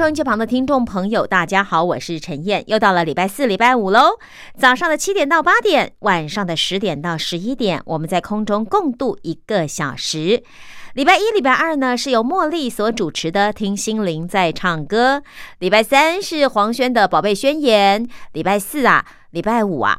收音机旁的听众朋友，大家好，我是陈燕，又到了礼拜四、礼拜五喽。早上的七点到八点，晚上的十点到十一点，我们在空中共度一个小时。礼拜一、礼拜二呢，是由茉莉所主持的《听心灵在唱歌》；礼拜三是黄轩的《宝贝宣言》；礼拜四啊，礼拜五啊。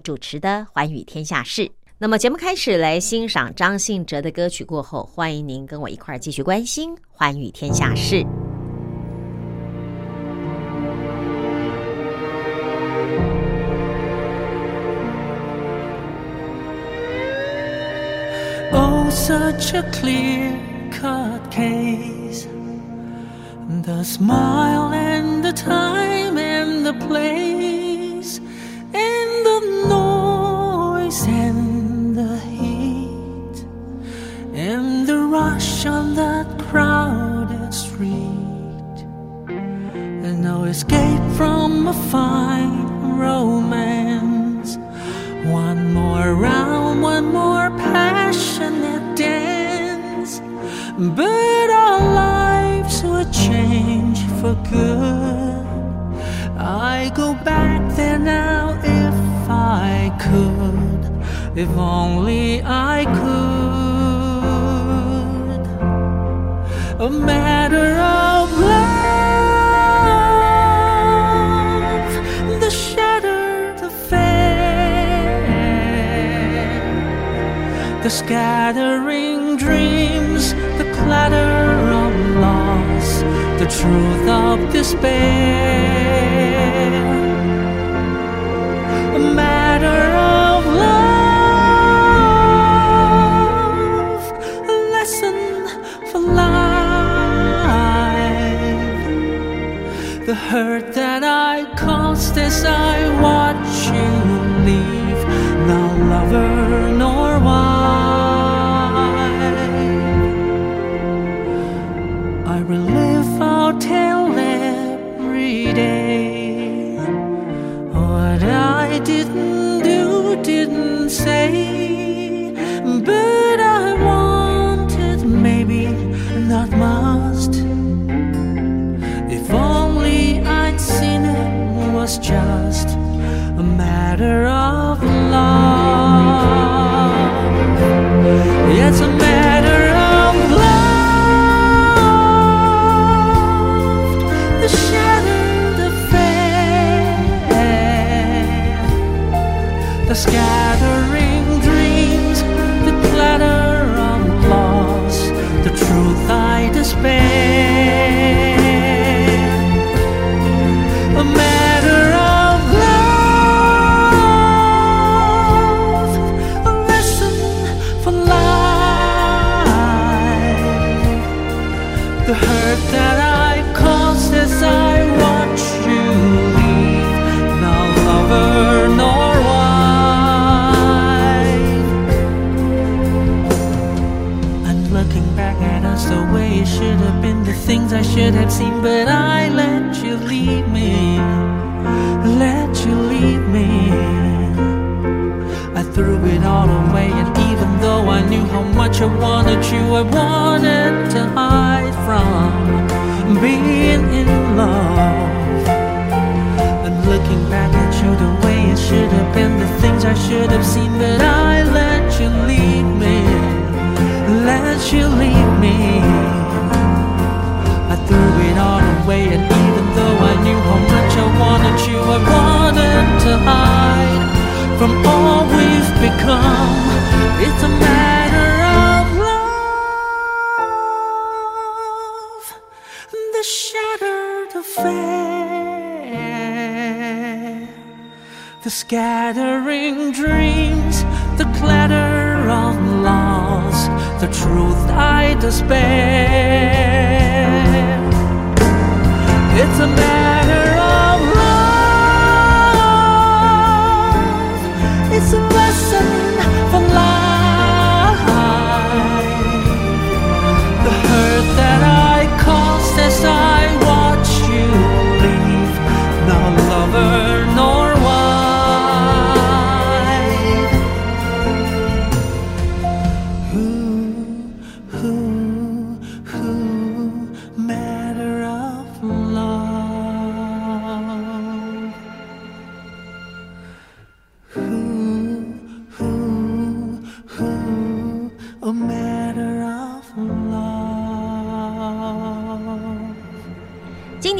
主持的《寰宇天下事》，那么节目开始来欣赏张信哲的歌曲过后，欢迎您跟我一块儿继续关心《寰宇天下事》。Oh, such a clear cut case. The smile and the time and the place and the noise and the heat and the rush on that crowded street. And no escape from a fine romance. One more round one more passionate dance. But our lives would change for good. I go back if only I could. A matter of love, the shattered affair, the scattering dreams, the clatter of loss, the truth of despair. A matter of hurt that I caused as I watch you leave, no lover was just a matter of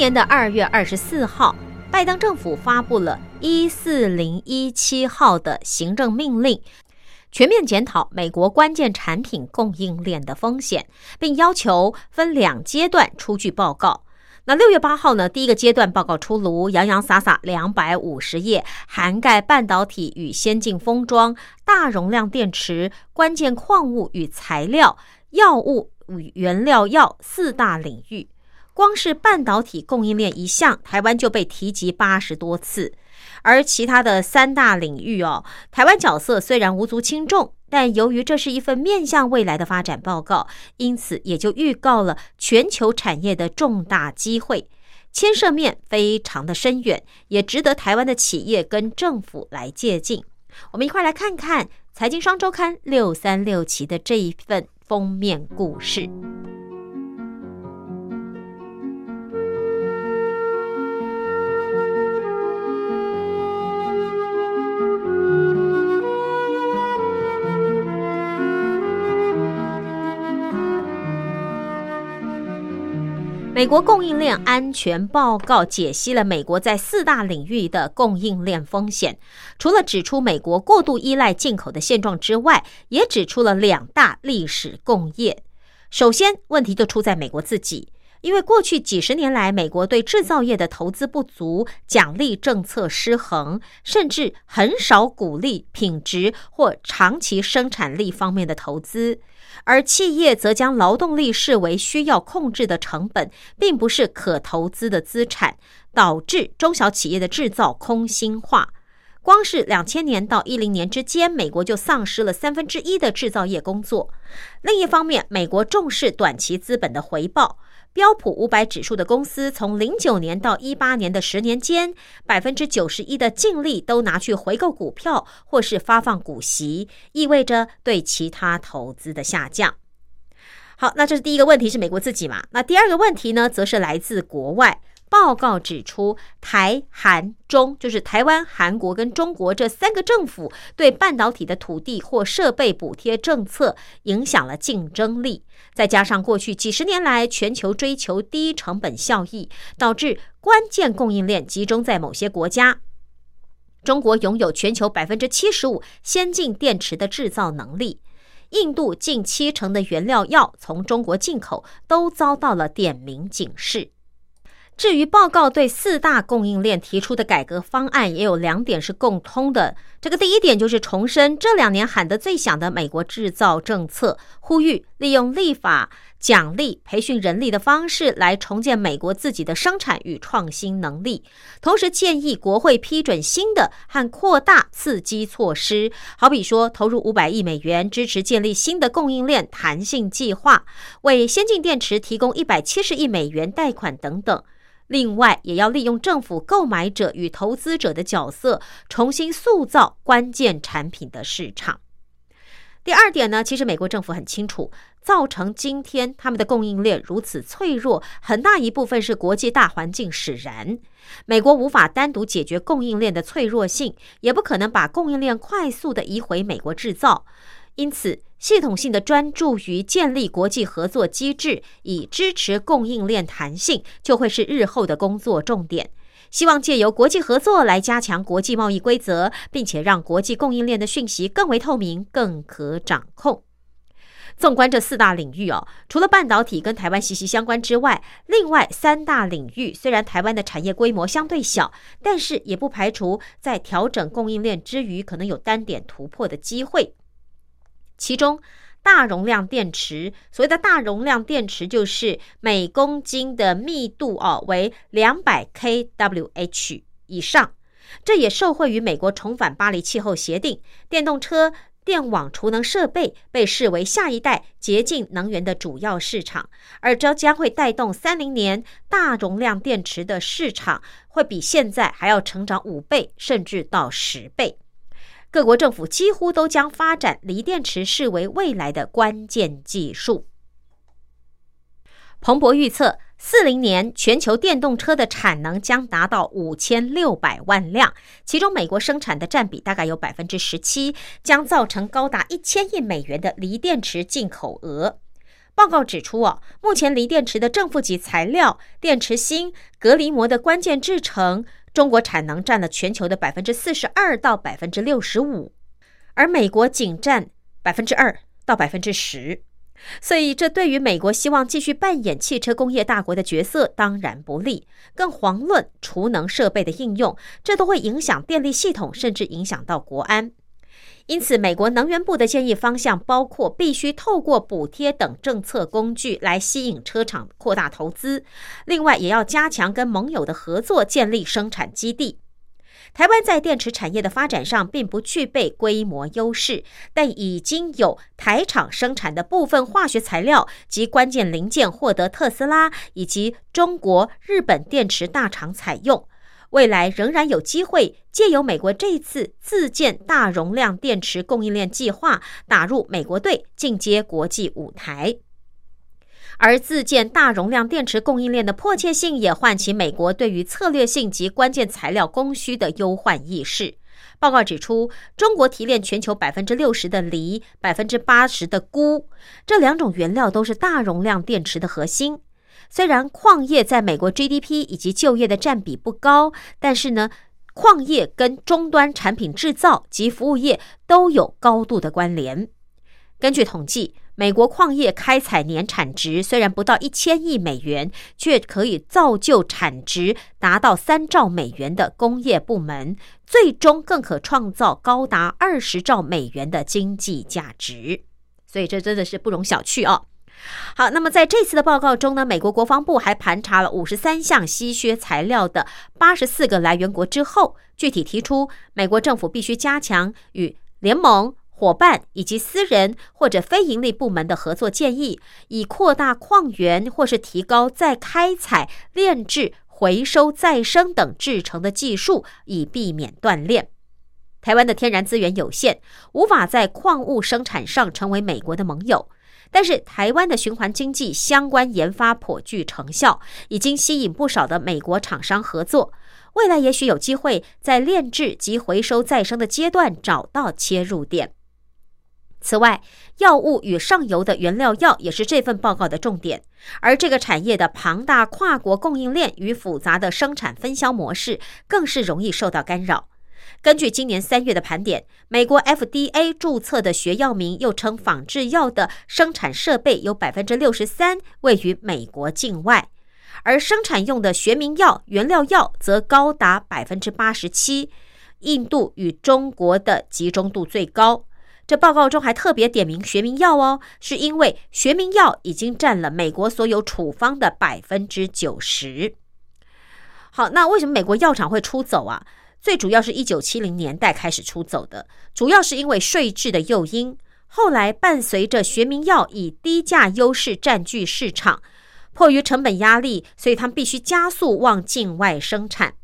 年的二月二十四号，拜登政府发布了一四零一七号的行政命令，全面检讨美国关键产品供应链的风险，并要求分两阶段出具报告。那六月八号呢，第一个阶段报告出炉，洋洋洒洒两百五十页，涵盖半导体与先进封装、大容量电池、关键矿物与材料、药物与原料药四大领域。光是半导体供应链一项，台湾就被提及八十多次。而其他的三大领域哦，台湾角色虽然无足轻重，但由于这是一份面向未来的发展报告，因此也就预告了全球产业的重大机会，牵涉面非常的深远，也值得台湾的企业跟政府来借鉴。我们一块来看看《财经双周刊》六三六期的这一份封面故事。美国供应链安全报告解析了美国在四大领域的供应链风险，除了指出美国过度依赖进口的现状之外，也指出了两大历史共业。首先，问题就出在美国自己，因为过去几十年来，美国对制造业的投资不足，奖励政策失衡，甚至很少鼓励品质或长期生产力方面的投资。而企业则将劳动力视为需要控制的成本，并不是可投资的资产，导致中小企业的制造空心化。光是两千年到一零年之间，美国就丧失了三分之一的制造业工作。另一方面，美国重视短期资本的回报。标普五百指数的公司从零九年到一八年的十年间，百分之九十一的净利都拿去回购股票或是发放股息，意味着对其他投资的下降。好，那这是第一个问题，是美国自己嘛？那第二个问题呢，则是来自国外。报告指出，台、韩、中就是台湾、韩国跟中国这三个政府对半导体的土地或设备补贴政策影响了竞争力，再加上过去几十年来全球追求低成本效益，导致关键供应链集中在某些国家。中国拥有全球百分之七十五先进电池的制造能力，印度近七成的原料药从中国进口，都遭到了点名警示。至于报告对四大供应链提出的改革方案，也有两点是共通的。这个第一点就是重申这两年喊得最响的美国制造政策，呼吁利用立法、奖励、培训人力的方式来重建美国自己的生产与创新能力。同时建议国会批准新的和扩大刺激措施，好比说投入五百亿美元支持建立新的供应链弹性计划，为先进电池提供一百七十亿美元贷款等等。另外，也要利用政府购买者与投资者的角色，重新塑造关键产品的市场。第二点呢，其实美国政府很清楚，造成今天他们的供应链如此脆弱，很大一部分是国际大环境使然。美国无法单独解决供应链的脆弱性，也不可能把供应链快速的移回美国制造。因此，系统性的专注于建立国际合作机制，以支持供应链弹性，就会是日后的工作重点。希望借由国际合作来加强国际贸易规则，并且让国际供应链的讯息更为透明、更可掌控。纵观这四大领域哦，除了半导体跟台湾息息相关之外，另外三大领域虽然台湾的产业规模相对小，但是也不排除在调整供应链之余，可能有单点突破的机会。其中，大容量电池，所谓的大容量电池，就是每公斤的密度哦为两百 kWh 以上。这也受惠于美国重返巴黎气候协定，电动车。电网储能设备被视为下一代洁净能源的主要市场，而这将会带动三零年大容量电池的市场会比现在还要成长五倍，甚至到十倍。各国政府几乎都将发展锂电池视为未来的关键技术。彭博预测。四零年，全球电动车的产能将达到五千六百万辆，其中美国生产的占比大概有百分之十七，将造成高达一千亿美元的锂电池进口额。报告指出，哦，目前锂电池的正负极材料、电池芯、隔离膜的关键制成，中国产能占了全球的百分之四十二到百分之六十五，而美国仅占百分之二到百分之十。所以，这对于美国希望继续扮演汽车工业大国的角色当然不利。更遑论储能设备的应用，这都会影响电力系统，甚至影响到国安。因此，美国能源部的建议方向包括必须透过补贴等政策工具来吸引车厂扩大投资，另外也要加强跟盟友的合作，建立生产基地。台湾在电池产业的发展上并不具备规模优势，但已经有台厂生产的部分化学材料及关键零件获得特斯拉以及中国、日本电池大厂采用。未来仍然有机会借由美国这次自建大容量电池供应链计划，打入美国队，进阶国际舞台。而自建大容量电池供应链的迫切性，也唤起美国对于策略性及关键材料供需的忧患意识。报告指出，中国提炼全球百分之六十的锂，百分之八十的钴，这两种原料都是大容量电池的核心。虽然矿业在美国 GDP 以及就业的占比不高，但是呢，矿业跟终端产品制造及服务业都有高度的关联。根据统计。美国矿业开采年产值虽然不到一千亿美元，却可以造就产值达到三兆美元的工业部门，最终更可创造高达二十兆美元的经济价值。所以这真的是不容小觑哦。好，那么在这次的报告中呢，美国国防部还盘查了五十三项稀缺材料的八十四个来源国之后，具体提出美国政府必须加强与联盟。伙伴以及私人或者非盈利部门的合作建议，以扩大矿源或是提高再开采、炼制、回收、再生等制成的技术，以避免断炼。台湾的天然资源有限，无法在矿物生产上成为美国的盟友，但是台湾的循环经济相关研发颇具成效，已经吸引不少的美国厂商合作。未来也许有机会在炼制及回收再生的阶段找到切入点。此外，药物与上游的原料药也是这份报告的重点，而这个产业的庞大跨国供应链与复杂的生产分销模式，更是容易受到干扰。根据今年三月的盘点，美国 FDA 注册的学药名又称仿制药的生产设备有百分之六十三位于美国境外，而生产用的学名药原料药则高达百分之八十七，印度与中国的集中度最高。这报告中还特别点名学名药哦，是因为学名药已经占了美国所有处方的百分之九十。好，那为什么美国药厂会出走啊？最主要是一九七零年代开始出走的，主要是因为税制的诱因。后来伴随着学名药以低价优势占据市场，迫于成本压力，所以他们必须加速往境外生产。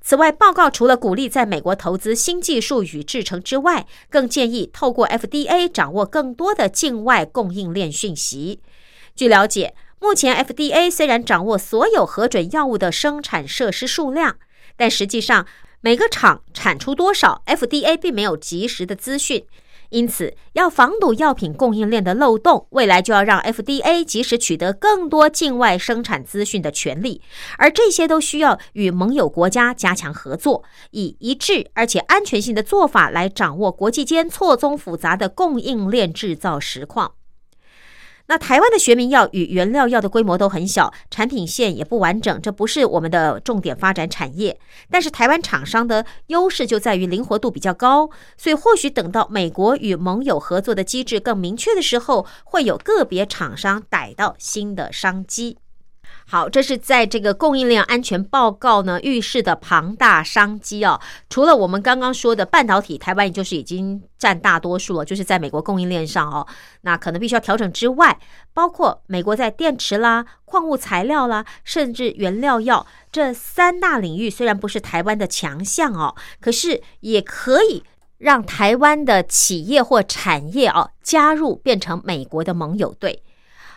此外，报告除了鼓励在美国投资新技术与制成之外，更建议透过 FDA 掌握更多的境外供应链讯息。据了解，目前 FDA 虽然掌握所有核准药物的生产设施数量，但实际上每个厂产出多少，FDA 并没有及时的资讯。因此，要防堵药品供应链的漏洞，未来就要让 FDA 及时取得更多境外生产资讯的权利，而这些都需要与盟友国家加强合作，以一致而且安全性的做法来掌握国际间错综复杂的供应链制造实况。那台湾的学名药与原料药的规模都很小，产品线也不完整，这不是我们的重点发展产业。但是台湾厂商的优势就在于灵活度比较高，所以或许等到美国与盟友合作的机制更明确的时候，会有个别厂商逮到新的商机。好，这是在这个供应链安全报告呢预示的庞大商机哦。除了我们刚刚说的半导体，台湾也就是已经占大多数了，就是在美国供应链上哦，那可能必须要调整之外，包括美国在电池啦、矿物材料啦，甚至原料药这三大领域，虽然不是台湾的强项哦，可是也可以让台湾的企业或产业哦加入，变成美国的盟友队。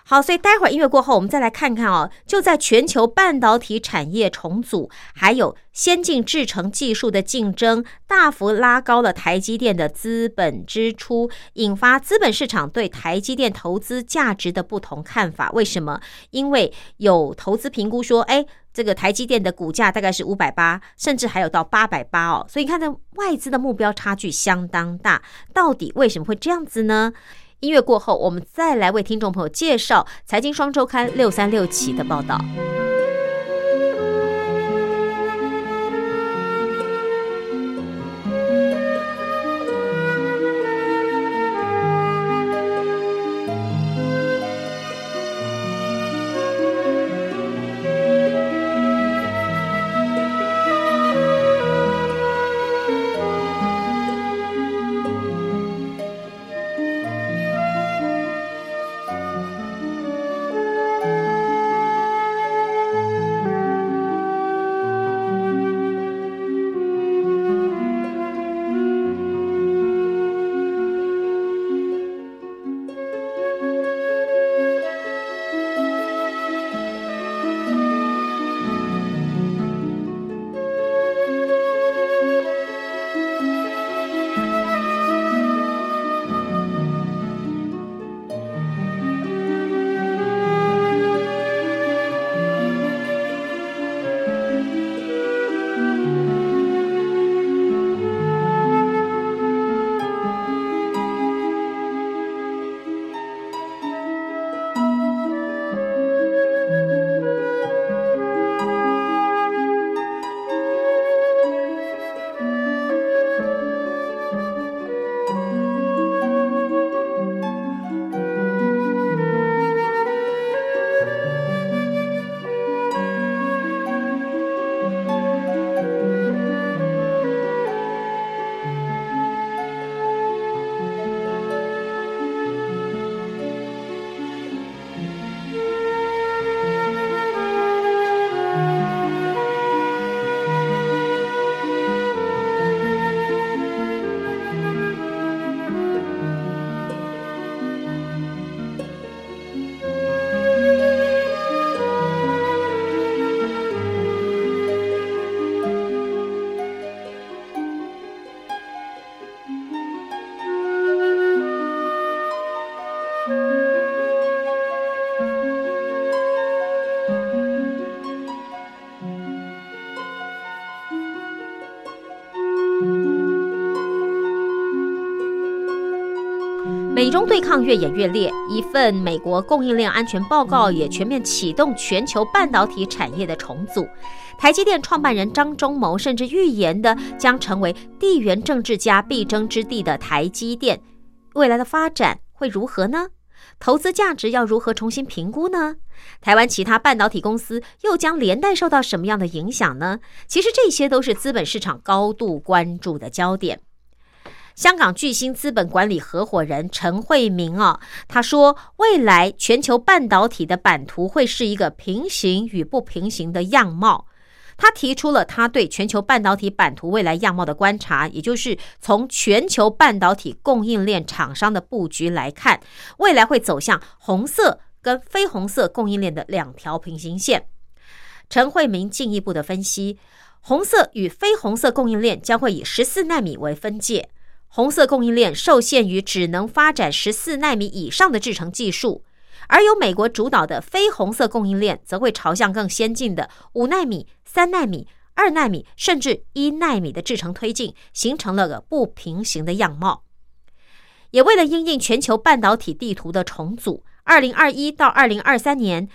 好，所以待会儿音乐过后，我们再来看看哦。就在全球半导体产业重组，还有先进制程技术的竞争，大幅拉高了台积电的资本支出，引发资本市场对台积电投资价值的不同看法。为什么？因为有投资评估说，哎，这个台积电的股价大概是五百八，甚至还有到八百八哦。所以你看，这外资的目标差距相当大。到底为什么会这样子呢？音乐过后，我们再来为听众朋友介绍《财经双周刊》六三六期的报道。美中对抗越演越烈，一份美国供应链安全报告也全面启动全球半导体产业的重组。台积电创办人张忠谋甚至预言的将成为地缘政治家必争之地的台积电，未来的发展会如何呢？投资价值要如何重新评估呢？台湾其他半导体公司又将连带受到什么样的影响呢？其实这些都是资本市场高度关注的焦点。香港巨星资本管理合伙人陈慧明啊，他说，未来全球半导体的版图会是一个平行与不平行的样貌。他提出了他对全球半导体版图未来样貌的观察，也就是从全球半导体供应链厂商的布局来看，未来会走向红色跟非红色供应链的两条平行线。陈慧明进一步的分析，红色与非红色供应链将会以十四纳米为分界。红色供应链受限于只能发展十四纳米以上的制程技术，而由美国主导的非红色供应链则会朝向更先进的五纳米、三纳米、二纳米甚至一纳米的制程推进，形成了个不平行的样貌。也为了应应全球半导体地图的重组，二零二一到二零二三年，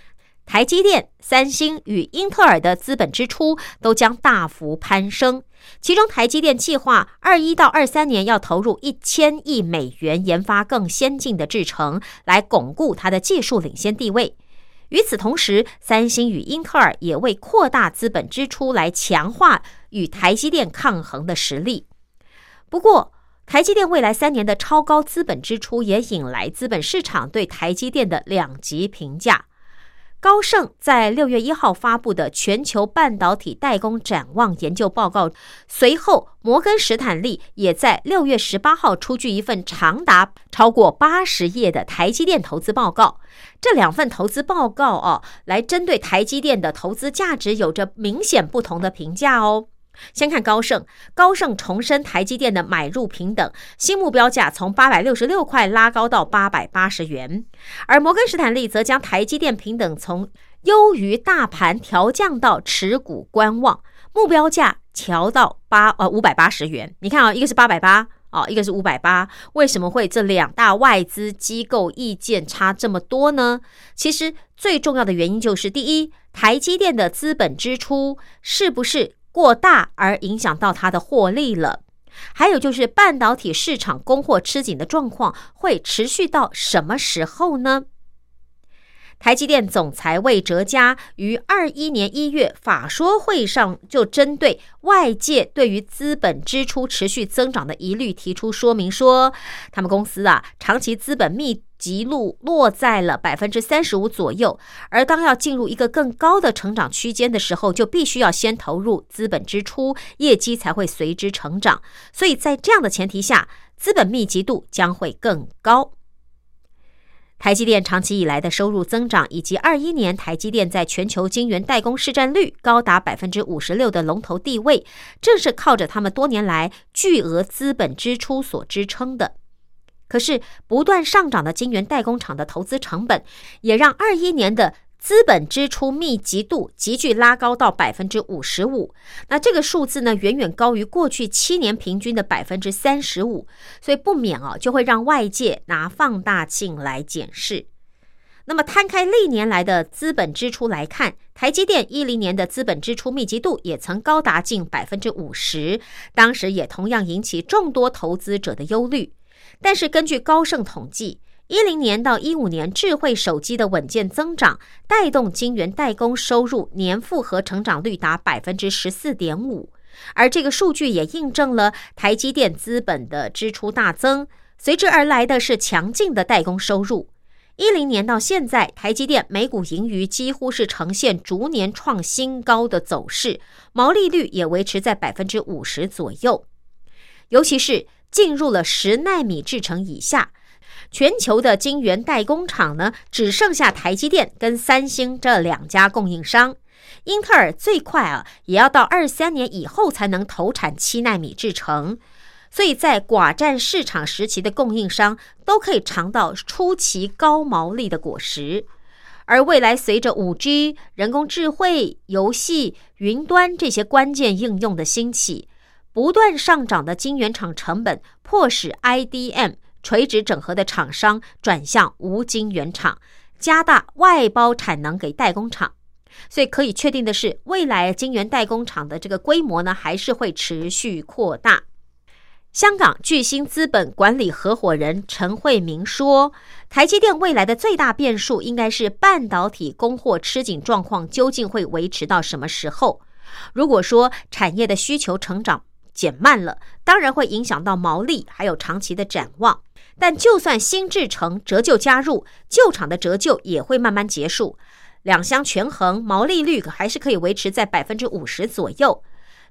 台积电、三星与英特尔的资本支出都将大幅攀升。其中，台积电计划二一到二三年要投入一千亿美元研发更先进的制程，来巩固它的技术领先地位。与此同时，三星与英特尔也为扩大资本支出来强化与台积电抗衡的实力。不过，台积电未来三年的超高资本支出也引来资本市场对台积电的两极评价。高盛在六月一号发布的全球半导体代工展望研究报告，随后摩根士坦利也在六月十八号出具一份长达超过八十页的台积电投资报告。这两份投资报告哦，来针对台积电的投资价值有着明显不同的评价哦。先看高盛，高盛重申台积电的买入平等，新目标价从八百六十六块拉高到八百八十元，而摩根士丹利则将台积电平等从优于大盘调降到持股观望，目标价调到八呃五百八十元。你看啊，一个是八百八哦，一个是五百八，为什么会这两大外资机构意见差这么多呢？其实最重要的原因就是，第一，台积电的资本支出是不是？过大而影响到它的获利了，还有就是半导体市场供货吃紧的状况会持续到什么时候呢？台积电总裁魏哲嘉于二一年一月法说会上就针对外界对于资本支出持续增长的疑虑提出说明，说他们公司啊长期资本密。集度落在了百分之三十五左右，而当要进入一个更高的成长区间的时候，就必须要先投入资本支出，业绩才会随之成长。所以在这样的前提下，资本密集度将会更高。台积电长期以来的收入增长，以及二一年台积电在全球晶圆代工市占率高达百分之五十六的龙头地位，正是靠着他们多年来巨额资本支出所支撑的。可是，不断上涨的晶圆代工厂的投资成本，也让二一年的资本支出密集度急剧拉高到百分之五十五。那这个数字呢，远远高于过去七年平均的百分之三十五，所以不免啊，就会让外界拿放大镜来检视。那么，摊开历年来的资本支出来看，台积电一零年的资本支出密集度也曾高达近百分之五十，当时也同样引起众多投资者的忧虑。但是，根据高盛统计，一零年到一五年，智慧手机的稳健增长带动晶圆代工收入年复合成长率达百分之十四点五，而这个数据也印证了台积电资本的支出大增，随之而来的是强劲的代工收入。一零年到现在，台积电每股盈余几乎是呈现逐年创新高的走势，毛利率也维持在百分之五十左右，尤其是。进入了十纳米制程以下，全球的晶圆代工厂呢，只剩下台积电跟三星这两家供应商。英特尔最快啊，也要到二三年以后才能投产七纳米制程。所以在寡占市场时期的供应商，都可以尝到出奇高毛利的果实。而未来随着五 G、人工智慧、游戏、云端这些关键应用的兴起。不断上涨的晶圆厂成本，迫使 IDM 垂直整合的厂商转向无晶圆厂，加大外包产能给代工厂。所以可以确定的是，未来晶圆代工厂的这个规模呢，还是会持续扩大。香港巨星资本管理合伙人陈慧明说：“台积电未来的最大变数，应该是半导体供货吃紧状况究竟会维持到什么时候？如果说产业的需求成长，减慢了，当然会影响到毛利，还有长期的展望。但就算新制成折旧加入，旧厂的折旧也会慢慢结束，两相权衡，毛利率还是可以维持在百分之五十左右。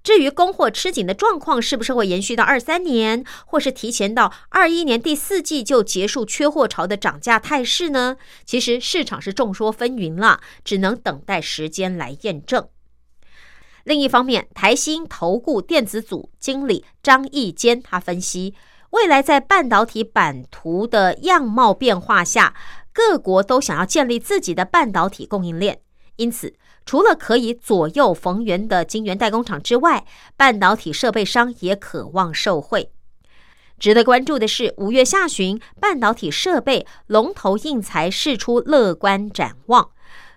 至于供货吃紧的状况是不是会延续到二三年，或是提前到二一年第四季就结束缺货潮的涨价态势呢？其实市场是众说纷纭了，只能等待时间来验证。另一方面，台新投顾电子组经理张义坚他分析，未来在半导体版图的样貌变化下，各国都想要建立自己的半导体供应链，因此，除了可以左右逢源的晶圆代工厂之外，半导体设备商也渴望受惠。值得关注的是，五月下旬，半导体设备龙头印材释出乐观展望，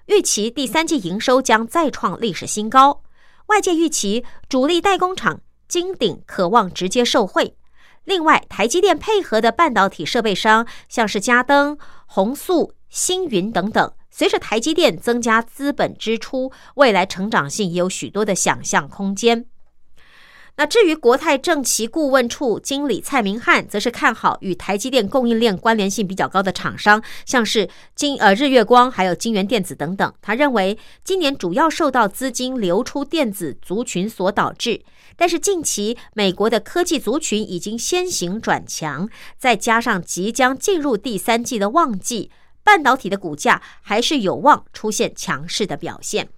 预期第三季营收将再创历史新高。外界预期主力代工厂金鼎渴望直接受惠。另外，台积电配合的半导体设备商，像是嘉登、宏塑、星云等等，随着台积电增加资本支出，未来成长性也有许多的想象空间。那至于国泰政企顾问处经理蔡明汉，则是看好与台积电供应链关联性比较高的厂商，像是金呃日月光，还有金源电子等等。他认为今年主要受到资金流出电子族群所导致，但是近期美国的科技族群已经先行转强，再加上即将进入第三季的旺季，半导体的股价还是有望出现强势的表现。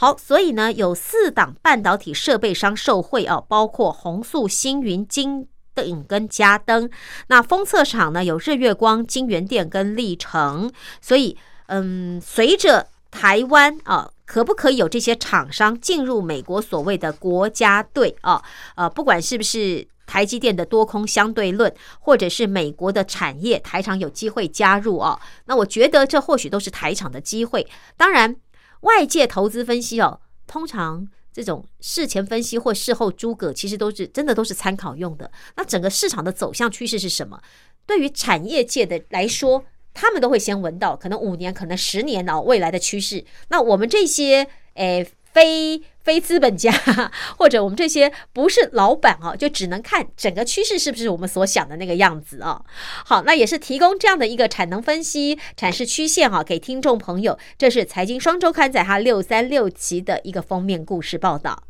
好，所以呢，有四档半导体设备商受惠哦，包括宏塑、星云、金鼎跟嘉登。那封测厂呢，有日月光、金源电跟历成。所以，嗯，随着台湾啊，可不可以有这些厂商进入美国所谓的国家队啊？呃，不管是不是台积电的多空相对论，或者是美国的产业台厂有机会加入啊？那我觉得这或许都是台厂的机会。当然。外界投资分析哦，通常这种事前分析或事后诸葛，其实都是真的都是参考用的。那整个市场的走向趋势是什么？对于产业界的来说，他们都会先闻到可能五年、可能十年哦未来的趋势。那我们这些诶。非非资本家 或者我们这些不是老板哦，就只能看整个趋势是不是我们所想的那个样子哦。好，那也是提供这样的一个产能分析、阐释曲线啊，给听众朋友。这是财经双周刊在哈六三六期的一个封面故事报道。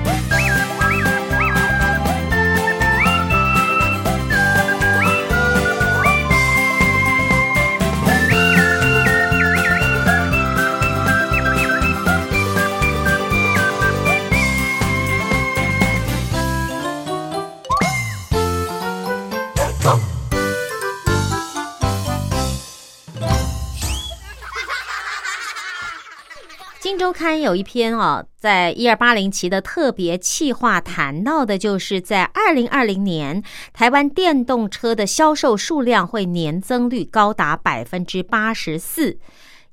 刊有一篇哦，在一二八零期的特别企划谈到的，就是在二零二零年，台湾电动车的销售数量会年增率高达百分之八十四，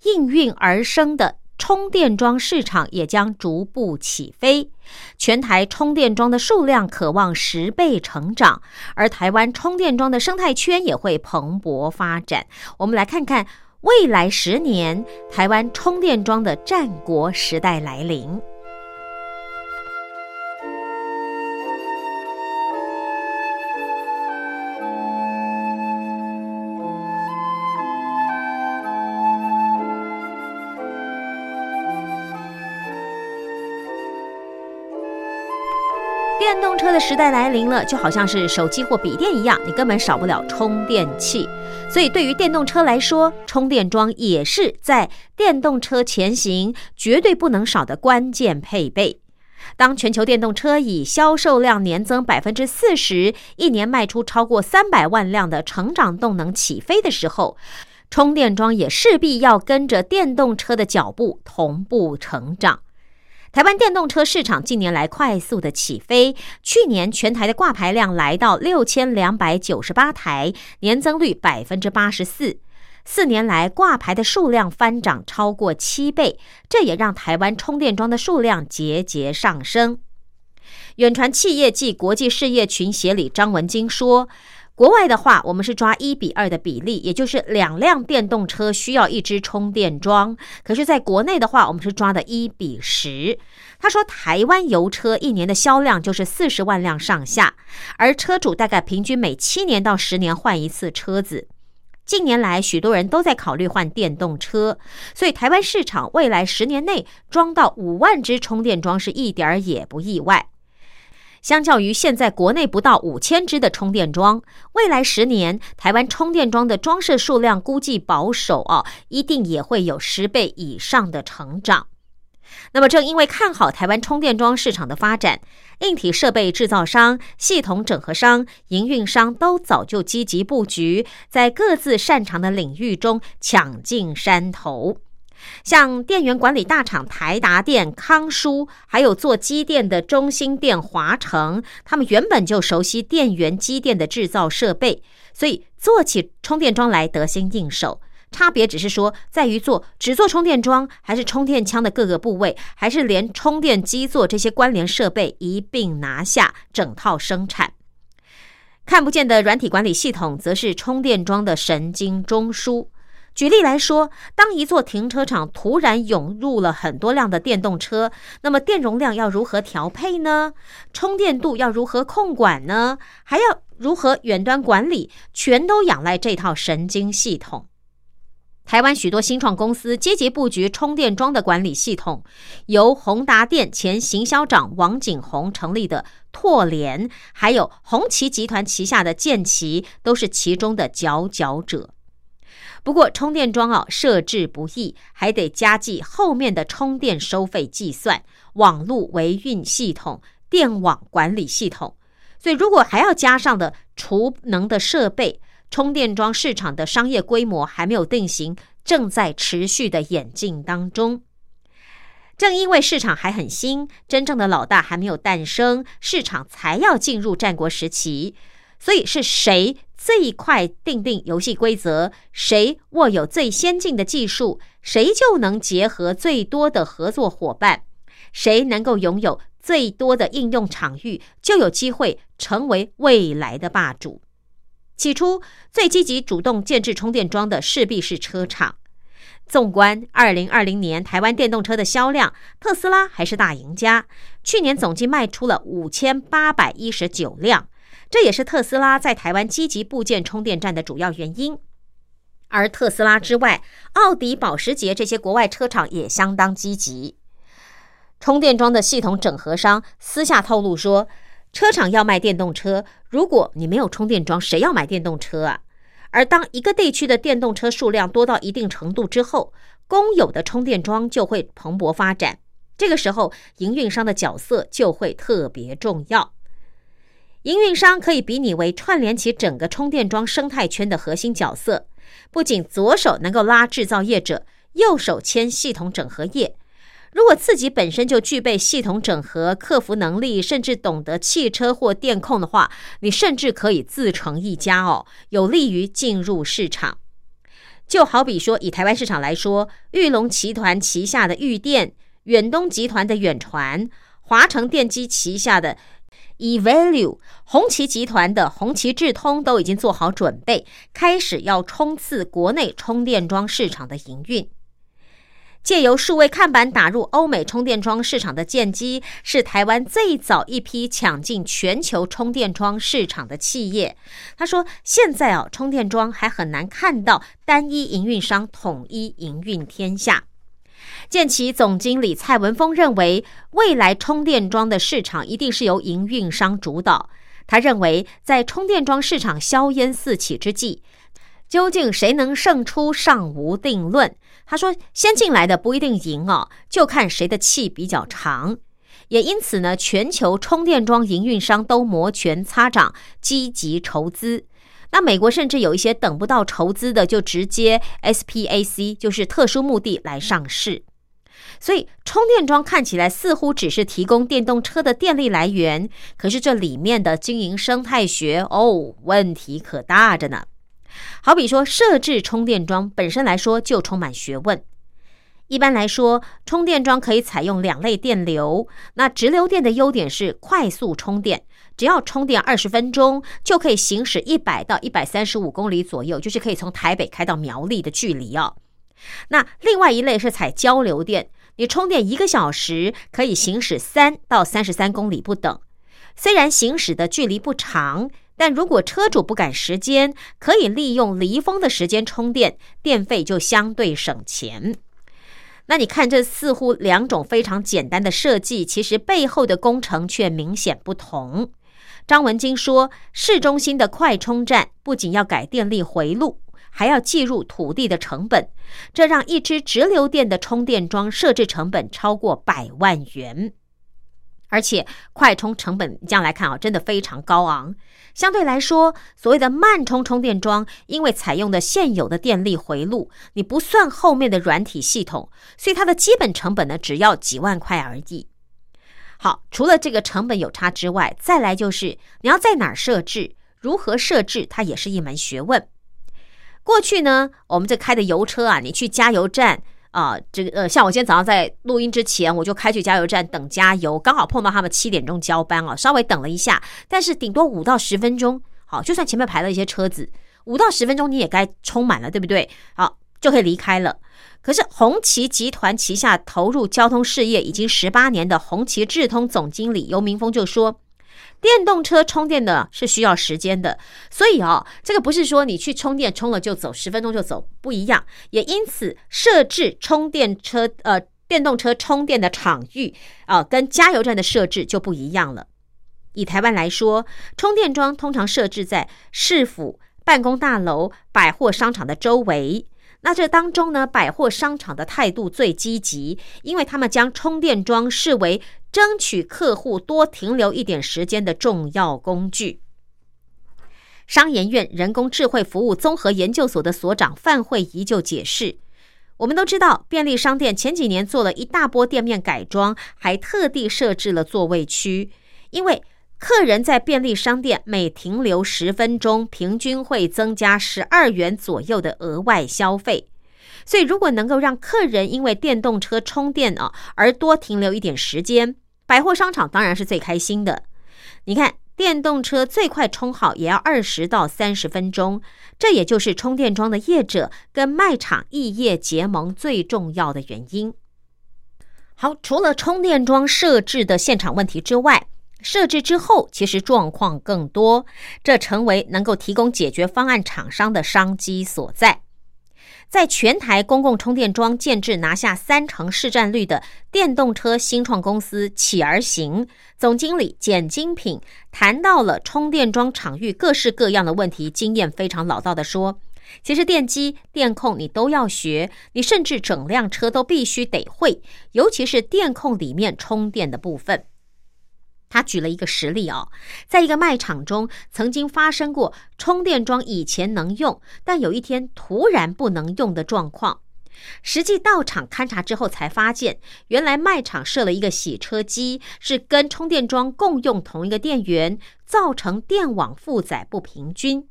应运而生的充电桩市场也将逐步起飞，全台充电桩的数量可望十倍成长，而台湾充电桩的生态圈也会蓬勃发展。我们来看看。未来十年，台湾充电桩的战国时代来临。时代来临了，就好像是手机或笔电一样，你根本少不了充电器。所以，对于电动车来说，充电桩也是在电动车前行绝对不能少的关键配备。当全球电动车以销售量年增百分之四十，一年卖出超过三百万辆的成长动能起飞的时候，充电桩也势必要跟着电动车的脚步同步成长。台湾电动车市场近年来快速的起飞，去年全台的挂牌量来到六千两百九十八台，年增率百分之八十四。四年来挂牌的数量翻涨超过七倍，这也让台湾充电桩的数量节节上升。远传企业暨国际事业群协理张文金说。国外的话，我们是抓一比二的比例，也就是两辆电动车需要一支充电桩。可是，在国内的话，我们是抓的一比十。他说，台湾油车一年的销量就是四十万辆上下，而车主大概平均每七年到十年换一次车子。近年来，许多人都在考虑换电动车，所以台湾市场未来十年内装到五万支充电桩是一点儿也不意外。相较于现在国内不到五千支的充电桩，未来十年台湾充电桩的装设数量估计保守哦，一定也会有十倍以上的成长。那么正因为看好台湾充电桩市场的发展，硬体设备制造商、系统整合商、营运商都早就积极布局，在各自擅长的领域中抢进山头。像电源管理大厂台达电、康舒，还有做机电的中兴电、华城，他们原本就熟悉电源机电的制造设备，所以做起充电桩来得心应手。差别只是说，在于做只做充电桩，还是充电枪的各个部位，还是连充电机座这些关联设备一并拿下整套生产。看不见的软体管理系统，则是充电桩的神经中枢。举例来说，当一座停车场突然涌入了很多辆的电动车，那么电容量要如何调配呢？充电度要如何控管呢？还要如何远端管理？全都仰赖这套神经系统。台湾许多新创公司积极布局充电桩的管理系统，由宏达电前行销长王景宏成立的拓联，还有红旗集团旗下的建奇，都是其中的佼佼者。不过，充电桩啊设置不易，还得加计后面的充电收费计算、网络维运系统、电网管理系统。所以，如果还要加上的储能的设备，充电桩市场的商业规模还没有定型，正在持续的演进当中。正因为市场还很新，真正的老大还没有诞生，市场才要进入战国时期。所以，是谁？最快定定游戏规则，谁握有最先进的技术，谁就能结合最多的合作伙伴；谁能够拥有最多的应用场域，就有机会成为未来的霸主。起初，最积极主动建制充电桩的势必是车厂。纵观二零二零年台湾电动车的销量，特斯拉还是大赢家，去年总计卖出了五千八百一十九辆。这也是特斯拉在台湾积极部件充电站的主要原因。而特斯拉之外，奥迪、保时捷这些国外车厂也相当积极。充电桩的系统整合商私下透露说，车厂要卖电动车，如果你没有充电桩，谁要买电动车啊？而当一个地区的电动车数量多到一定程度之后，公有的充电桩就会蓬勃发展。这个时候，营运商的角色就会特别重要。营运商可以比拟为串联起整个充电桩生态圈的核心角色，不仅左手能够拉制造业者，右手牵系统整合业。如果自己本身就具备系统整合、客服能力，甚至懂得汽车或电控的话，你甚至可以自成一家哦，有利于进入市场。就好比说，以台湾市场来说，玉龙集团旗下的玉电、远东集团的远传、华城电机旗下的 eValue、红旗集团的红旗智通都已经做好准备，开始要冲刺国内充电桩市场的营运。借由数位看板打入欧美充电桩市场的建机，是台湾最早一批抢进全球充电桩市场的企业。他说：“现在啊，充电桩还很难看到单一营运商统一营运天下。”建奇总经理蔡文峰认为，未来充电桩的市场一定是由营运商主导。他认为，在充电桩市场硝烟四起之际，究竟谁能胜出尚无定论。他说：“先进来的不一定赢哦，就看谁的气比较长。也因此呢，全球充电桩营运商都摩拳擦掌，积极筹资。那美国甚至有一些等不到筹资的，就直接 SPAC，就是特殊目的来上市。所以，充电桩看起来似乎只是提供电动车的电力来源，可是这里面的经营生态学哦，问题可大着呢。”好比说，设置充电桩本身来说就充满学问。一般来说，充电桩可以采用两类电流。那直流电的优点是快速充电，只要充电二十分钟就可以行驶一百到一百三十五公里左右，就是可以从台北开到苗栗的距离哦。那另外一类是采交流电，你充电一个小时可以行驶三到三十三公里不等，虽然行驶的距离不长。但如果车主不赶时间，可以利用离峰的时间充电，电费就相对省钱。那你看，这似乎两种非常简单的设计，其实背后的工程却明显不同。张文金说，市中心的快充站不仅要改电力回路，还要计入土地的成本，这让一支直流电的充电桩设置成本超过百万元。而且快充成本将来看啊，真的非常高昂。相对来说，所谓的慢充充电桩，因为采用的现有的电力回路，你不算后面的软体系统，所以它的基本成本呢，只要几万块而已。好，除了这个成本有差之外，再来就是你要在哪儿设置，如何设置，它也是一门学问。过去呢，我们这开的油车啊，你去加油站。啊，这个呃，像我今天早上在录音之前，我就开去加油站等加油，刚好碰到他们七点钟交班哦，稍微等了一下，但是顶多五到十分钟，好，就算前面排了一些车子，五到十分钟你也该充满了，对不对？好，就可以离开了。可是红旗集团旗下投入交通事业已经十八年的红旗智通总经理尤明峰就说。电动车充电的是需要时间的，所以哦，这个不是说你去充电充了就走，十分钟就走，不一样。也因此设置充电车呃电动车充电的场域啊，跟加油站的设置就不一样了。以台湾来说，充电桩通常设置在市府办公大楼、百货商场的周围。那这当中呢，百货商场的态度最积极，因为他们将充电桩视为争取客户多停留一点时间的重要工具。商研院人工智慧服务综合研究所的所长范慧仪就解释：，我们都知道，便利商店前几年做了一大波店面改装，还特地设置了座位区，因为。客人在便利商店每停留十分钟，平均会增加十二元左右的额外消费。所以，如果能够让客人因为电动车充电啊而多停留一点时间，百货商场当然是最开心的。你看，电动车最快充好也要二十到三十分钟，这也就是充电桩的业者跟卖场异业结盟最重要的原因。好，除了充电桩设置的现场问题之外，设置之后，其实状况更多，这成为能够提供解决方案厂商的商机所在。在全台公共充电桩建制拿下三成市占率的电动车新创公司启而行总经理简金品谈到了充电桩场域各式各样的问题，经验非常老道的说：“其实电机、电控你都要学，你甚至整辆车都必须得会，尤其是电控里面充电的部分。”他举了一个实例哦，在一个卖场中，曾经发生过充电桩以前能用，但有一天突然不能用的状况。实际到场勘察之后，才发现原来卖场设了一个洗车机，是跟充电桩共用同一个电源，造成电网负载不平均。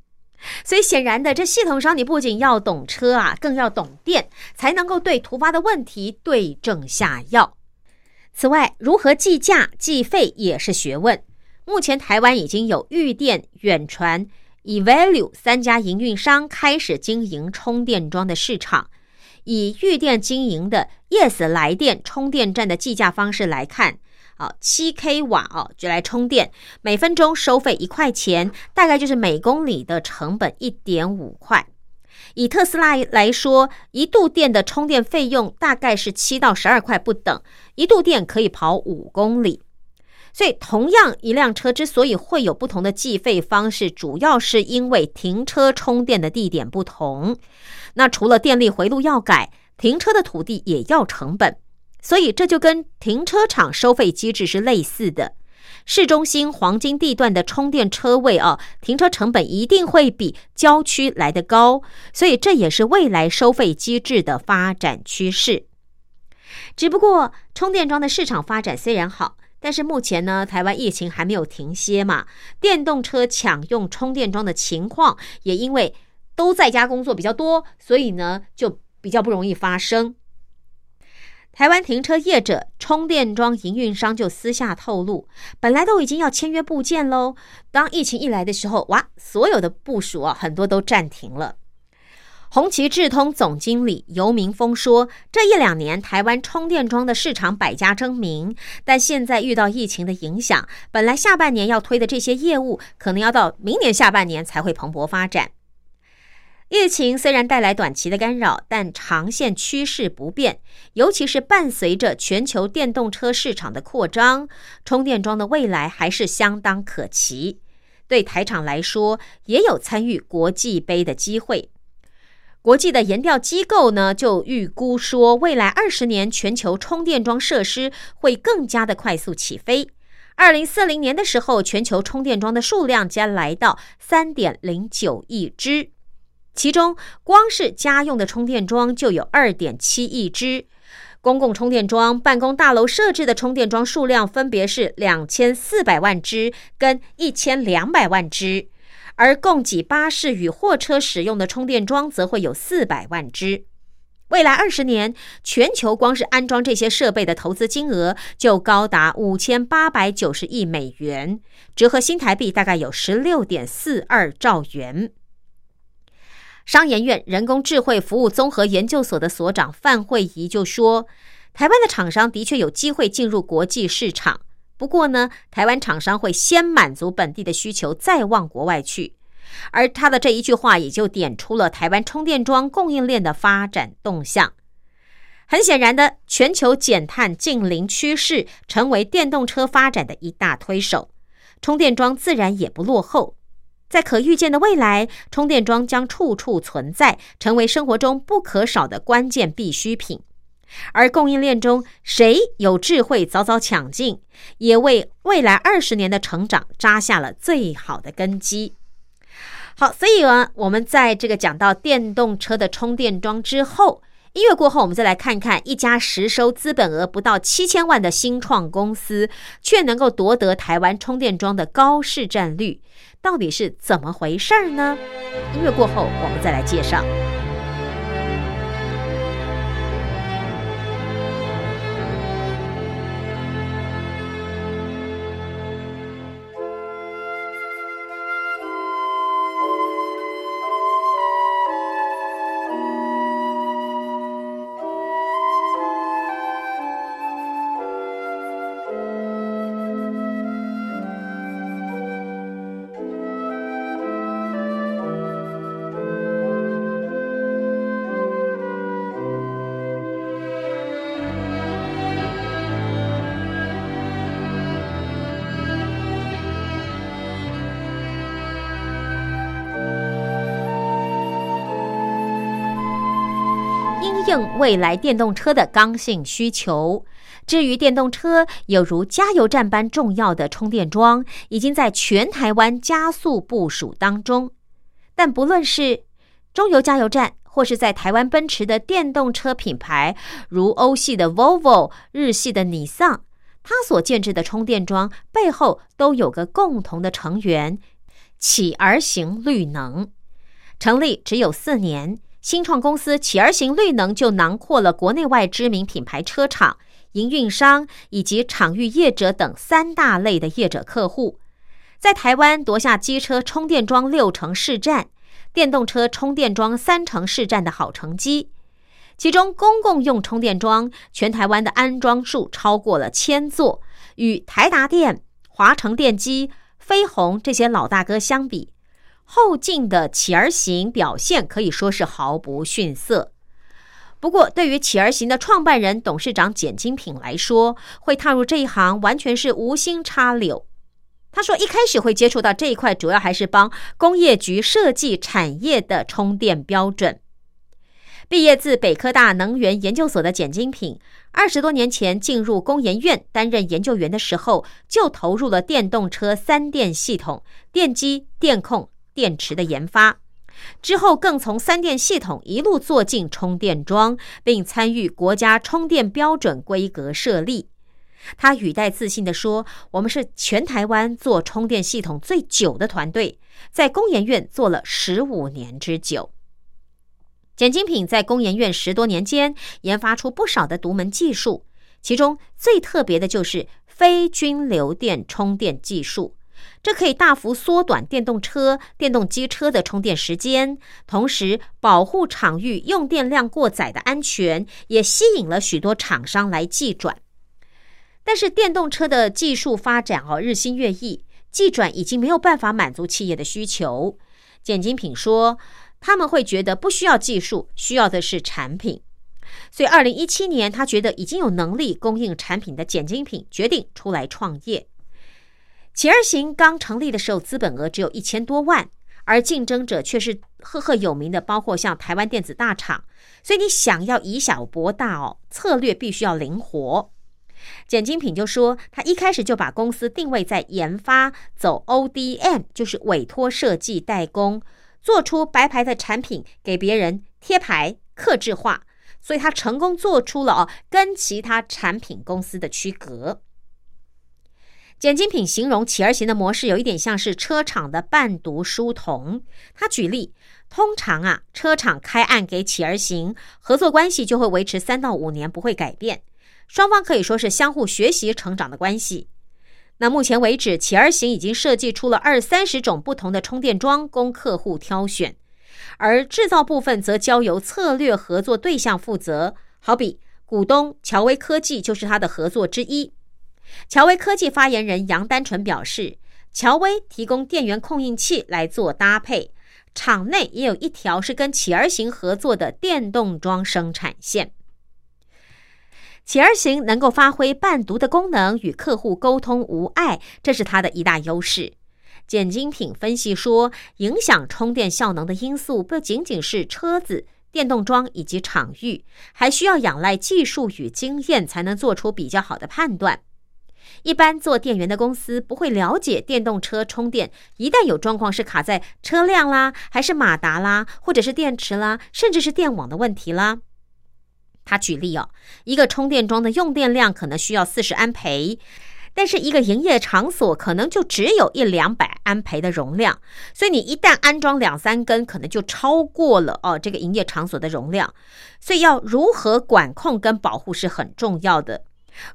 所以显然的，这系统上你不仅要懂车啊，更要懂电，才能够对突发的问题对症下药。此外，如何计价计费也是学问。目前台湾已经有裕电、远传、Evalue 三家营运商开始经营充电桩的市场。以裕电经营的 Yes 来电充电站的计价方式来看，啊，七 k 瓦哦就来充电，每分钟收费一块钱，大概就是每公里的成本一点五块。以特斯拉来说，一度电的充电费用大概是七到十二块不等，一度电可以跑五公里。所以，同样一辆车之所以会有不同的计费方式，主要是因为停车充电的地点不同。那除了电力回路要改，停车的土地也要成本，所以这就跟停车场收费机制是类似的。市中心黄金地段的充电车位啊，停车成本一定会比郊区来得高，所以这也是未来收费机制的发展趋势。只不过，充电桩的市场发展虽然好，但是目前呢，台湾疫情还没有停歇嘛，电动车抢用充电桩的情况也因为。都在家工作比较多，所以呢就比较不容易发生。台湾停车业者、充电桩营运商就私下透露，本来都已经要签约部件喽。当疫情一来的时候，哇，所有的部署啊，很多都暂停了。红旗智通总经理尤明峰说，这一两年台湾充电桩的市场百家争鸣，但现在遇到疫情的影响，本来下半年要推的这些业务，可能要到明年下半年才会蓬勃发展。疫情虽然带来短期的干扰，但长线趋势不变。尤其是伴随着全球电动车市场的扩张，充电桩的未来还是相当可期。对台厂来说，也有参与国际杯的机会。国际的研调机构呢，就预估说，未来二十年全球充电桩设施会更加的快速起飞。二零四零年的时候，全球充电桩的数量将来到三点零九亿只。其中，光是家用的充电桩就有二点七亿只，公共充电桩、办公大楼设置的充电桩数量分别是两千四百万只跟一千两百万只，而供给巴士与货车使用的充电桩则会有四百万只。未来二十年，全球光是安装这些设备的投资金额就高达五千八百九十亿美元，折合新台币大概有十六点四二兆元。商研院人工智慧服务综合研究所的所长范慧仪就说：“台湾的厂商的确有机会进入国际市场，不过呢，台湾厂商会先满足本地的需求，再往国外去。”而他的这一句话也就点出了台湾充电桩供应链的发展动向。很显然的，全球减碳近零趋势成为电动车发展的一大推手，充电桩自然也不落后。在可预见的未来，充电桩将处处存在，成为生活中不可少的关键必需品。而供应链中，谁有智慧早早抢进，也为未来二十年的成长扎下了最好的根基。好，所以呢，我们在这个讲到电动车的充电桩之后，音乐过后，我们再来看看一家实收资本额不到七千万的新创公司，却能够夺得台湾充电桩的高市占率。到底是怎么回事儿呢？音乐过后，我们再来介绍。未来电动车的刚性需求。至于电动车有如加油站般重要的充电桩，已经在全台湾加速部署当中。但不论是中油加油站，或是在台湾奔驰的电动车品牌，如欧系的 Volvo、日系的尼桑，它所建制的充电桩背后都有个共同的成员——起而行绿能。成立只有四年，新创公司起而行绿能就囊括了国内外知名品牌车厂、营运商以及场域业者等三大类的业者客户，在台湾夺下机车充电桩六成市占。电动车充电桩三成市占的好成绩，其中公共用充电桩全台湾的安装数超过了千座，与台达电、华城电机、飞鸿这些老大哥相比，后进的起而行表现可以说是毫不逊色。不过，对于起而行的创办人、董事长简金品来说，会踏入这一行完全是无心插柳。他说：“一开始会接触到这一块，主要还是帮工业局设计产业的充电标准。毕业自北科大能源研究所的简金品，二十多年前进入工研院担任研究员的时候，就投入了电动车三电系统、电机、电控、电池的研发。之后更从三电系统一路做进充电桩，并参与国家充电标准规格设立。”他语带自信地说：“我们是全台湾做充电系统最久的团队，在工研院做了十五年之久。简精品在工研院十多年间研发出不少的独门技术，其中最特别的就是非均流电充电技术。这可以大幅缩短电动车、电动机车的充电时间，同时保护场域用电量过载的安全，也吸引了许多厂商来寄转。”但是电动车的技术发展哦日新月异，技转已经没有办法满足企业的需求。简金品说，他们会觉得不需要技术，需要的是产品。所以二零一七年，他觉得已经有能力供应产品的简金品决定出来创业。企而行刚成立的时候，资本额只有一千多万，而竞争者却是赫赫有名的，包括像台湾电子大厂。所以你想要以小博大哦，策略必须要灵活。简金品就说，他一开始就把公司定位在研发，走 ODM，就是委托设计代工，做出白牌的产品给别人贴牌、刻制化，所以他成功做出了哦跟其他产品公司的区隔。简金品形容企而行的模式有一点像是车厂的伴读书童。他举例，通常啊，车厂开案给企而行，合作关系就会维持三到五年，不会改变。双方可以说是相互学习成长的关系。那目前为止，企而行已经设计出了二三十种不同的充电桩供客户挑选，而制造部分则交由策略合作对象负责。好比股东乔威科技就是他的合作之一。乔威科技发言人杨丹纯表示，乔威提供电源控应器来做搭配，厂内也有一条是跟企儿行合作的电动桩生产线。企儿行能够发挥伴读的功能，与客户沟通无碍，这是它的一大优势。简精品分析说，影响充电效能的因素不仅仅是车子、电动桩以及场域，还需要仰赖技术与经验，才能做出比较好的判断。一般做电源的公司不会了解电动车充电，一旦有状况是卡在车辆啦，还是马达啦，或者是电池啦，甚至是电网的问题啦。他举例哦，一个充电桩的用电量可能需要四十安培，但是一个营业场所可能就只有一两百安培的容量，所以你一旦安装两三根，可能就超过了哦这个营业场所的容量，所以要如何管控跟保护是很重要的。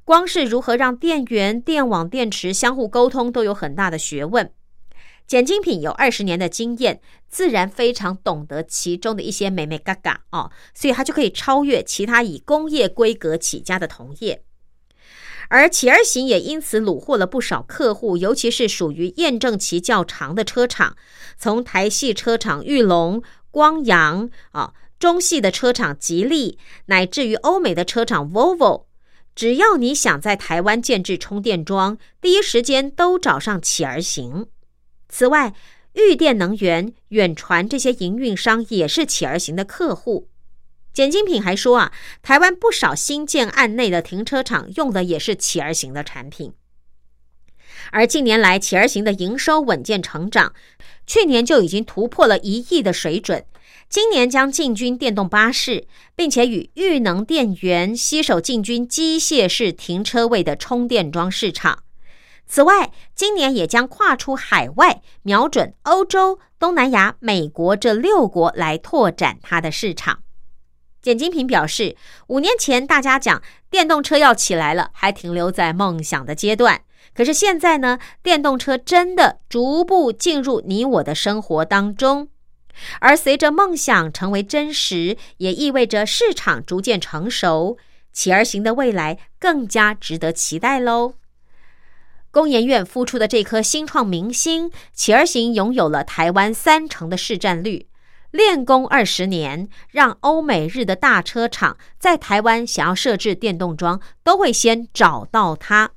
光是如何让电源、电网、电池相互沟通，都有很大的学问。简精品有二十年的经验，自然非常懂得其中的一些美美嘎嘎哦，所以他就可以超越其他以工业规格起家的同业。而企而行也因此虏获了不少客户，尤其是属于验证期较长的车厂，从台系车厂玉龙、光阳啊，中系的车厂吉利，乃至于欧美的车厂 Volvo，只要你想在台湾建制充电桩，第一时间都找上企而行。此外，玉电能源、远传这些营运商也是企而行的客户。简金品还说啊，台湾不少新建案内的停车场用的也是企而行的产品。而近年来，企而行的营收稳健成长，去年就已经突破了一亿的水准。今年将进军电动巴士，并且与裕能电源携手进军机械式停车位的充电桩市场。此外，今年也将跨出海外，瞄准欧洲、东南亚、美国这六国来拓展它的市场。简金平表示，五年前大家讲电动车要起来了，还停留在梦想的阶段。可是现在呢，电动车真的逐步进入你我的生活当中，而随着梦想成为真实，也意味着市场逐渐成熟，企而行的未来更加值得期待喽。工研院孵出的这颗新创明星，企而行拥有了台湾三成的市占率。练功二十年，让欧美日的大车厂在台湾想要设置电动桩，都会先找到它。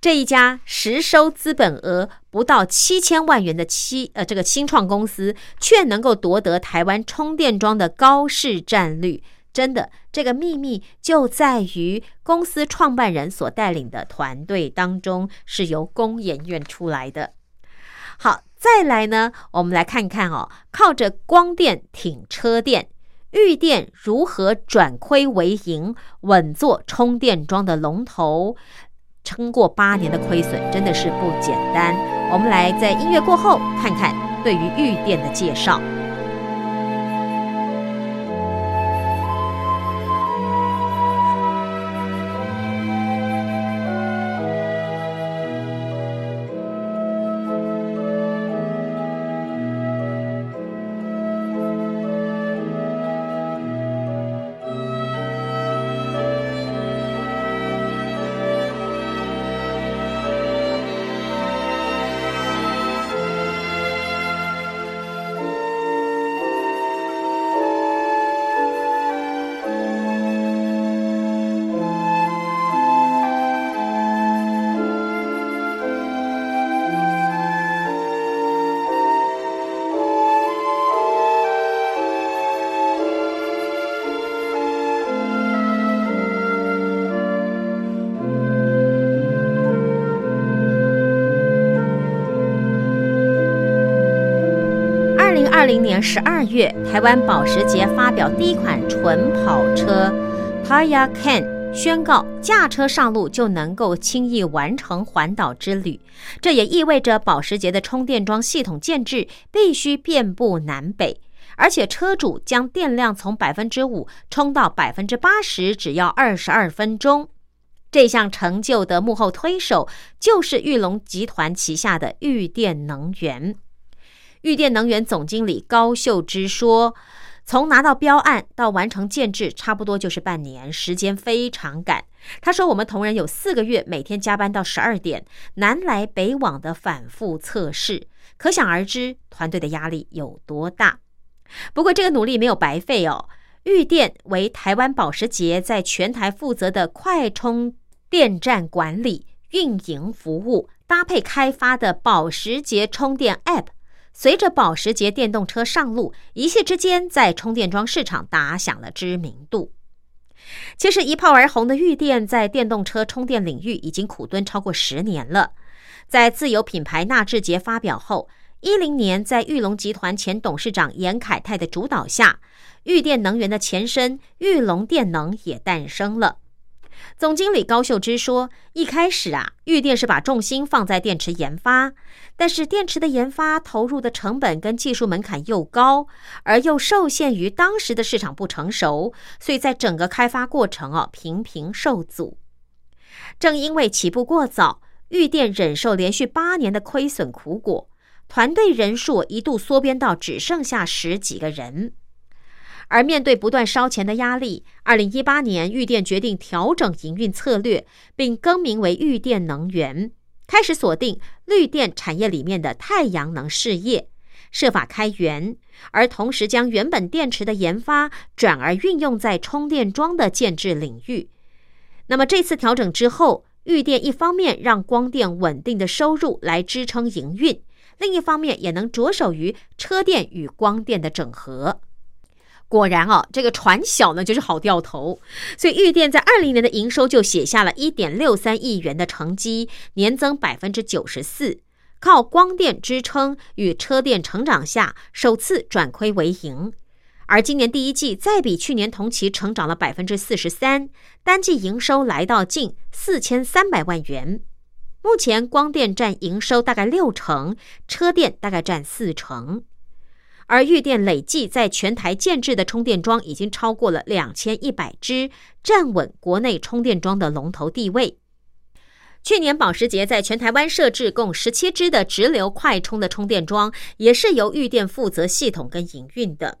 这一家实收资本额不到七千万元的七呃这个新创公司，却能够夺得台湾充电桩的高市占率。真的，这个秘密就在于公司创办人所带领的团队当中，是由工研院出来的。好，再来呢，我们来看看哦，靠着光电挺车电，玉电如何转亏为盈，稳坐充电桩的龙头，撑过八年的亏损，真的是不简单。我们来在音乐过后看看对于玉殿的介绍。零年十二月，台湾保时捷发表第一款纯跑车 t a y a Can，宣告驾车上路就能够轻易完成环岛之旅。这也意味着保时捷的充电桩系统建制必须遍布南北，而且车主将电量从百分之五充到百分之八十，只要二十二分钟。这项成就的幕后推手就是玉龙集团旗下的玉电能源。玉电能源总经理高秀芝说：“从拿到标案到完成建制，差不多就是半年，时间非常赶。”他说：“我们同仁有四个月，每天加班到十二点，南来北往的反复测试，可想而知团队的压力有多大。不过这个努力没有白费哦。玉电为台湾保时捷在全台负责的快充电站管理、运营服务，搭配开发的保时捷充电 App。”随着保时捷电动车上路，一夕之间在充电桩市场打响了知名度。其实一炮而红的玉电，在电动车充电领域已经苦蹲超过十年了。在自有品牌纳智捷发表后，一零年在玉龙集团前董事长严凯泰的主导下，玉电能源的前身玉龙电能也诞生了。总经理高秀芝说：“一开始啊，玉电是把重心放在电池研发，但是电池的研发投入的成本跟技术门槛又高，而又受限于当时的市场不成熟，所以在整个开发过程啊频频受阻。正因为起步过早，玉电忍受连续八年的亏损苦果，团队人数一度缩编到只剩下十几个人。”而面对不断烧钱的压力，二零一八年玉电决定调整营运策略，并更名为玉电能源，开始锁定绿电产业里面的太阳能事业，设法开源，而同时将原本电池的研发转而运用在充电桩的建制领域。那么这次调整之后，玉电一方面让光电稳定的收入来支撑营运，另一方面也能着手于车电与光电的整合。果然哦，这个船小呢就是好掉头，所以玉电在二零年的营收就写下了一点六三亿元的成绩，年增百分之九十四，靠光电支撑与车电成长下，首次转亏为盈。而今年第一季再比去年同期成长了百分之四十三，单季营收来到近四千三百万元。目前光电占营收大概六成，车电大概占四成。而玉电累计在全台建制的充电桩已经超过了两千一百只，站稳国内充电桩的龙头地位。去年保时捷在全台湾设置共十七只的直流快充的充电桩，也是由玉电负责系统跟营运的。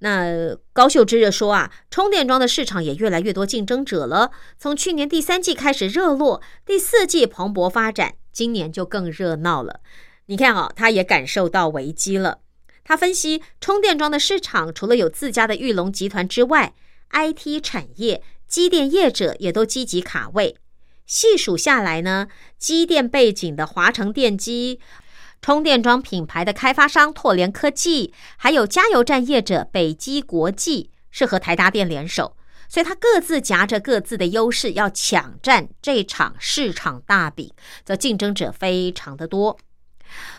那高秀芝说啊，充电桩的市场也越来越多竞争者了。从去年第三季开始热络，第四季蓬勃发展，今年就更热闹了。你看啊，他也感受到危机了。他分析，充电桩的市场除了有自家的玉龙集团之外，IT 产业、机电业者也都积极卡位。细数下来呢，机电背景的华城电机、充电桩品牌的开发商拓联科技，还有加油站业者北基国际，是和台达电联手，所以它各自夹着各自的优势，要抢占这场市场大饼，则竞争者非常的多。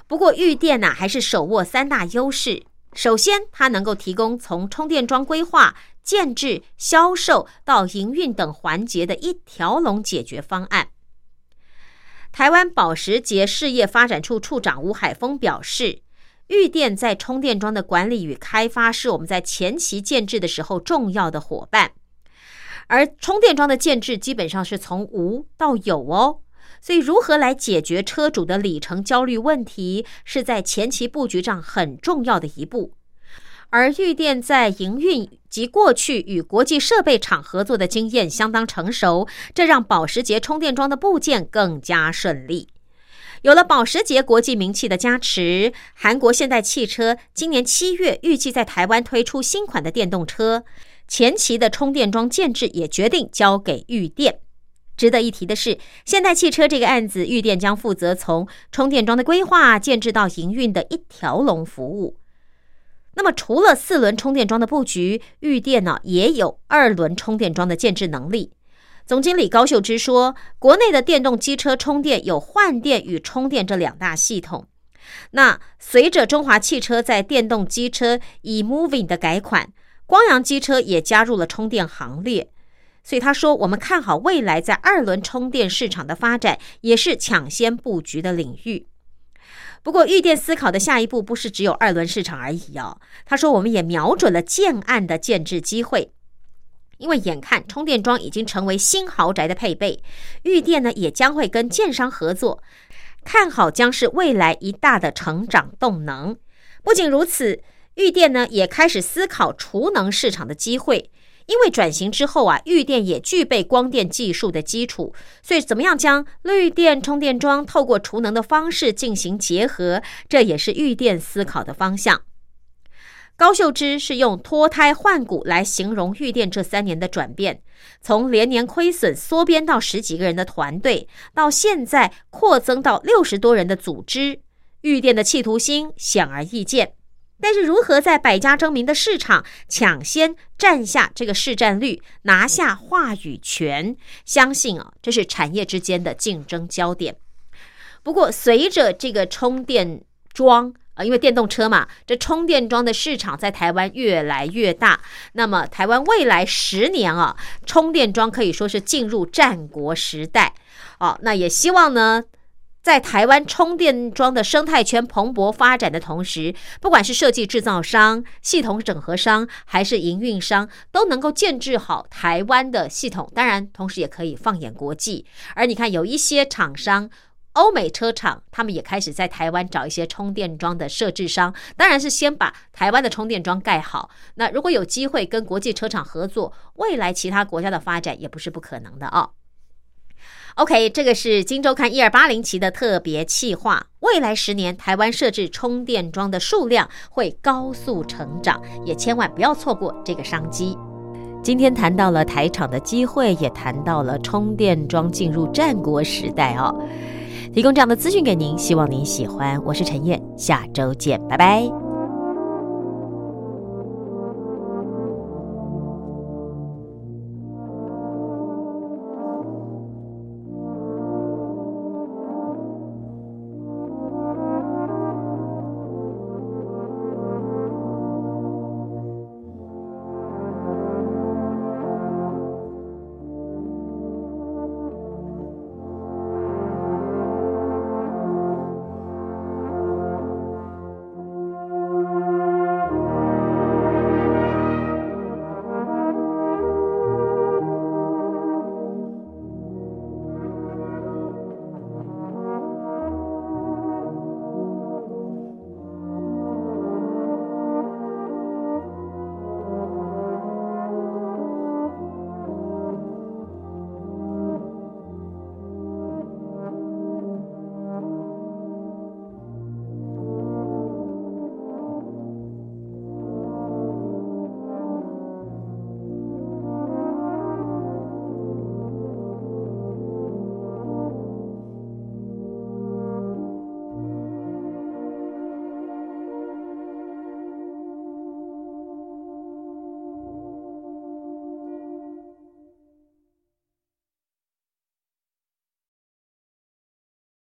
不过玉电呢，还是手握三大优势。首先，它能够提供从充电桩规划、建制、销售到营运等环节的一条龙解决方案。台湾保时捷事业发展处处长吴海峰表示，玉电在充电桩的管理与开发是我们在前期建制的时候重要的伙伴，而充电桩的建制基本上是从无到有哦。所以，如何来解决车主的里程焦虑问题，是在前期布局上很重要的一步。而玉电在营运及过去与国际设备厂合作的经验相当成熟，这让保时捷充电桩的部件更加顺利。有了保时捷国际名气的加持，韩国现代汽车今年七月预计在台湾推出新款的电动车，前期的充电桩建制也决定交给玉电。值得一提的是，现代汽车这个案子，玉电将负责从充电桩的规划、建制到营运的一条龙服务。那么，除了四轮充电桩的布局，玉电呢也有二轮充电桩的建制能力。总经理高秀芝说，国内的电动机车充电有换电与充电这两大系统。那随着中华汽车在电动机车 eMoving 的改款，光阳机车也加入了充电行列。所以他说，我们看好未来在二轮充电市场的发展，也是抢先布局的领域。不过，玉电思考的下一步不是只有二轮市场而已哦。他说，我们也瞄准了建案的建制机会，因为眼看充电桩已经成为新豪宅的配备，玉电呢也将会跟建商合作，看好将是未来一大的成长动能。不仅如此，玉电呢也开始思考储能市场的机会。因为转型之后啊，玉电也具备光电技术的基础，所以怎么样将绿电充电桩透过储能的方式进行结合，这也是玉电思考的方向。高秀芝是用脱胎换骨来形容玉电这三年的转变，从连年亏损缩编到十几个人的团队，到现在扩增到六十多人的组织，玉电的企图心显而易见。但是，如何在百家争鸣的市场抢先占下这个市占率，拿下话语权？相信啊，这是产业之间的竞争焦点。不过，随着这个充电桩啊，因为电动车嘛，这充电桩的市场在台湾越来越大。那么，台湾未来十年啊，充电桩可以说是进入战国时代。哦，那也希望呢。在台湾充电桩的生态圈蓬勃发展的同时，不管是设计制造商、系统整合商，还是营运商，都能够建制好台湾的系统。当然，同时也可以放眼国际。而你看，有一些厂商，欧美车厂，他们也开始在台湾找一些充电桩的设置商。当然是先把台湾的充电桩盖好。那如果有机会跟国际车厂合作，未来其他国家的发展也不是不可能的哦。OK，这个是《金周刊》一二八零期的特别企划。未来十年，台湾设置充电桩的数量会高速成长，也千万不要错过这个商机。今天谈到了台厂的机会，也谈到了充电桩进入战国时代哦。提供这样的资讯给您，希望您喜欢。我是陈燕，下周见，拜拜。